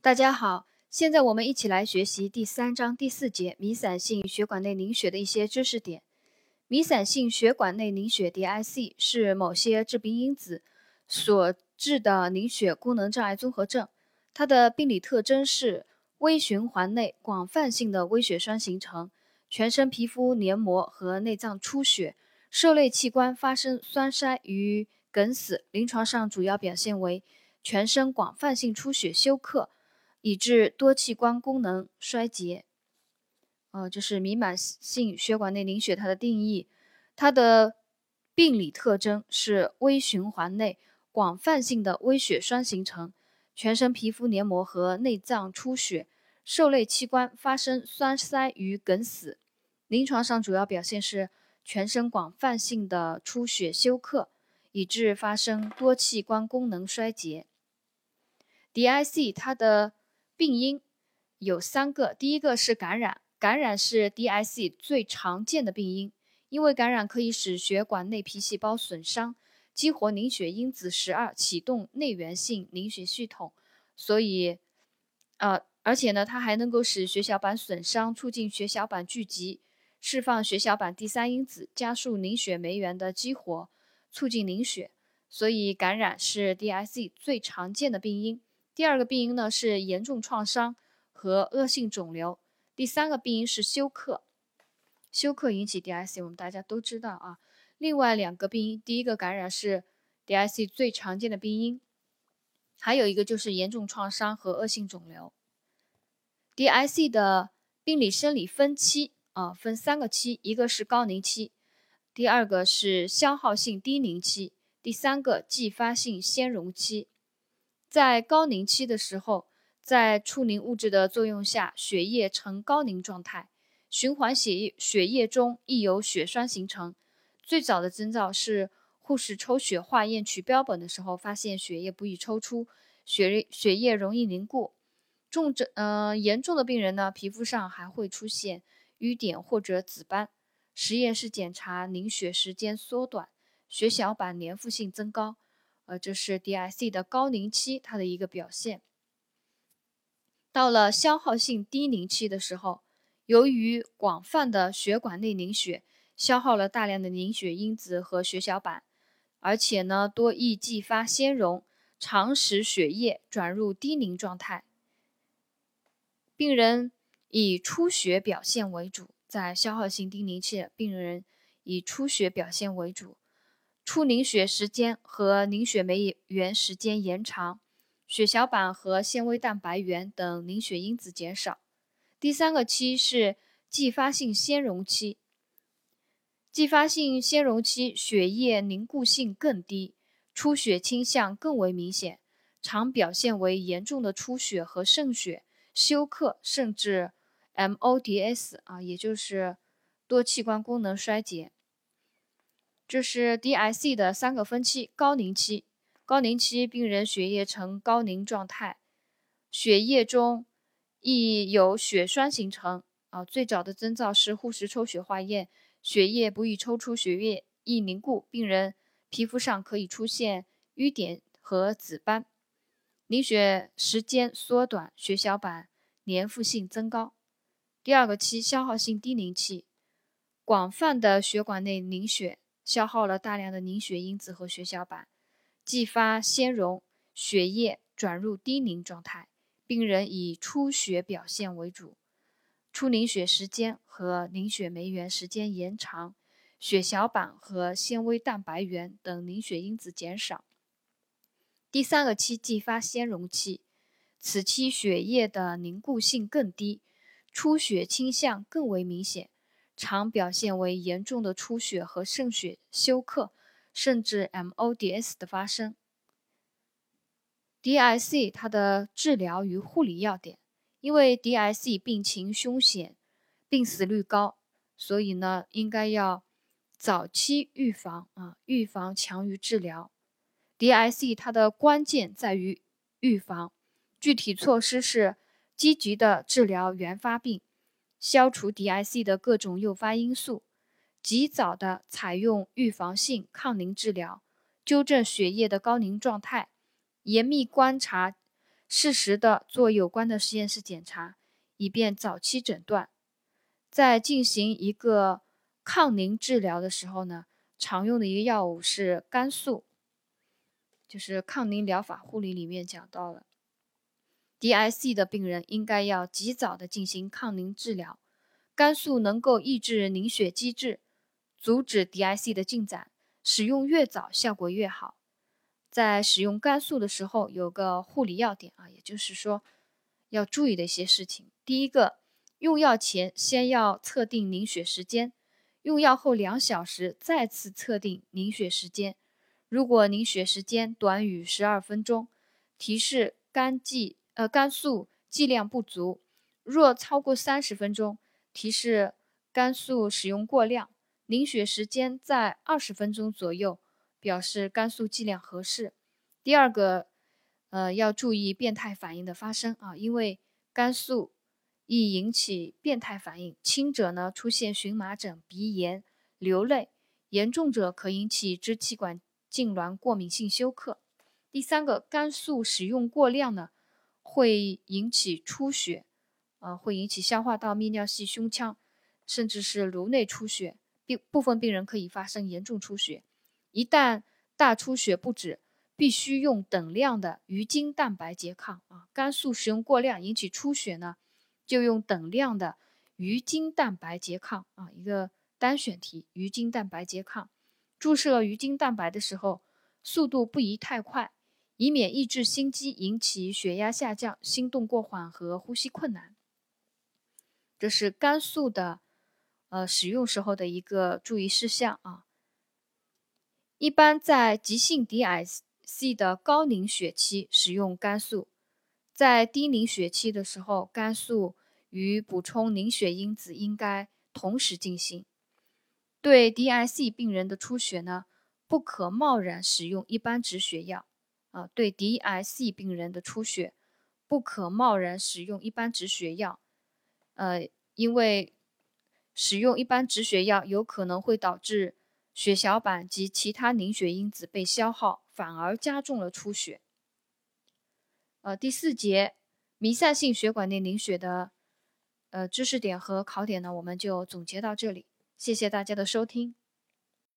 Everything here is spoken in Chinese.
大家好，现在我们一起来学习第三章第四节弥散性血管内凝血的一些知识点。弥散性血管内凝血 （DIC） 是某些致病因子所致的凝血功能障碍综合症。它的病理特征是微循环内广泛性的微血栓形成，全身皮肤黏膜和内脏出血，受累器官发生栓塞与梗死。临床上主要表现为全身广泛性出血休克。以致多器官功能衰竭，呃，就是弥漫性血管内凝血它的定义。它的病理特征是微循环内广泛性的微血栓形成，全身皮肤黏膜和内脏出血，受累器官发生栓塞与梗死。临床上主要表现是全身广泛性的出血休克，以致发生多器官功能衰竭。DIC 它的病因有三个，第一个是感染，感染是 DIC 最常见的病因，因为感染可以使血管内皮细胞损伤，激活凝血因子十二，启动内源性凝血系统，所以，呃，而且呢，它还能够使血小板损伤，促进血小板聚集，释放血小板第三因子，加速凝血酶原的激活，促进凝血，所以感染是 DIC 最常见的病因。第二个病因呢是严重创伤和恶性肿瘤，第三个病因是休克，休克引起 DIC，我们大家都知道啊。另外两个病因，第一个感染是 DIC 最常见的病因，还有一个就是严重创伤和恶性肿瘤。DIC 的病理生理分期啊，分三个期，一个是高凝期，第二个是消耗性低凝期，第三个继发性纤溶期。在高凝期的时候，在促凝物质的作用下，血液呈高凝状态，循环血液血液中易有血栓形成。最早的征兆是护士抽血化验取标本的时候，发现血液不易抽出，血血液容易凝固。重症嗯严重的病人呢，皮肤上还会出现瘀点或者紫斑。实验室检查凝血时间缩短，血小板粘附性增高。呃，这是 DIC 的高凝期它的一个表现。到了消耗性低凝期的时候，由于广泛的血管内凝血，消耗了大量的凝血因子和血小板，而且呢多易继发纤溶，常使血液转入低凝状态。病人以出血表现为主，在消耗性低凝期，病人以出血表现为主。出凝血时间和凝血酶原时间延长，血小板和纤维蛋白原等凝血因子减少。第三个期是继发性纤溶期，继发性纤溶期血液凝固性更低，出血倾向更为明显，常表现为严重的出血和渗血、休克，甚至 MODS 啊，也就是多器官功能衰竭。这是 DIC 的三个分期：高凝期，高凝期病人血液呈高凝状态，血液中易有血栓形成。啊，最早的征兆是护士抽血化验，血液不易抽出，血液易凝固，病人皮肤上可以出现瘀点和紫斑，凝血时间缩短，血小板粘附性增高。第二个期，消耗性低凝期，广泛的血管内凝血。消耗了大量的凝血因子和血小板，继发纤溶，血液转入低凝状态。病人以出血表现为主，出凝血时间和凝血酶原时间延长，血小板和纤维蛋白原等凝血因子减少。第三个期继发纤溶期，此期血液的凝固性更低，出血倾向更为明显。常表现为严重的出血和渗血、休克，甚至 MODS 的发生。DIC 它的治疗与护理要点，因为 DIC 病情凶险，病死率高，所以呢，应该要早期预防啊，预防强于治疗。DIC 它的关键在于预防，具体措施是积极的治疗原发病。消除 DIC 的各种诱发因素，及早的采用预防性抗凝治疗，纠正血液的高凝状态，严密观察适时的做有关的实验室检查，以便早期诊断。在进行一个抗凝治疗的时候呢，常用的一个药物是肝素，就是抗凝疗法护理里面讲到了，DIC 的病人应该要及早的进行抗凝治疗。肝素能够抑制凝血机制，阻止 DIC 的进展，使用越早效果越好。在使用肝素的时候，有个护理要点啊，也就是说要注意的一些事情。第一个，用药前先要测定凝血时间，用药后两小时再次测定凝血时间。如果凝血时间短于十二分钟，提示肝剂呃肝素剂量不足；若超过三十分钟，提示肝素使用过量。凝血时间在二十分钟左右。表示肝素剂量合适。第二个，呃，要注意变态反应的发生啊，因为肝素易引起变态反应，轻者呢出现荨麻疹、鼻炎、流泪，严重者可引起支气管痉挛、过敏性休克。第三个，肝素使用过量呢，会引起出血，啊，会引起消化道、泌尿系、胸腔，甚至是颅内出血，病部分病人可以发生严重出血。一旦大出血不止，必须用等量的鱼精蛋白拮抗啊。肝素使用过量引起出血呢，就用等量的鱼精蛋白拮抗啊。一个单选题，鱼精蛋白拮抗。注射鱼精蛋白的时候，速度不宜太快，以免抑制心肌，引起血压下降、心动过缓和呼吸困难。这是肝素的呃使用时候的一个注意事项啊。一般在急性 DIC 的高凝血期使用肝素，在低凝血期的时候，肝素与补充凝血因子应该同时进行。对 DIC 病人的出血呢，不可贸然使用一般止血药啊。对 DIC 病人的出血，不可贸然使用一般止血药，呃，因为使用一般止血药有可能会导致。血小板及其他凝血因子被消耗，反而加重了出血。呃，第四节弥散性血管内凝血的呃知识点和考点呢，我们就总结到这里。谢谢大家的收听。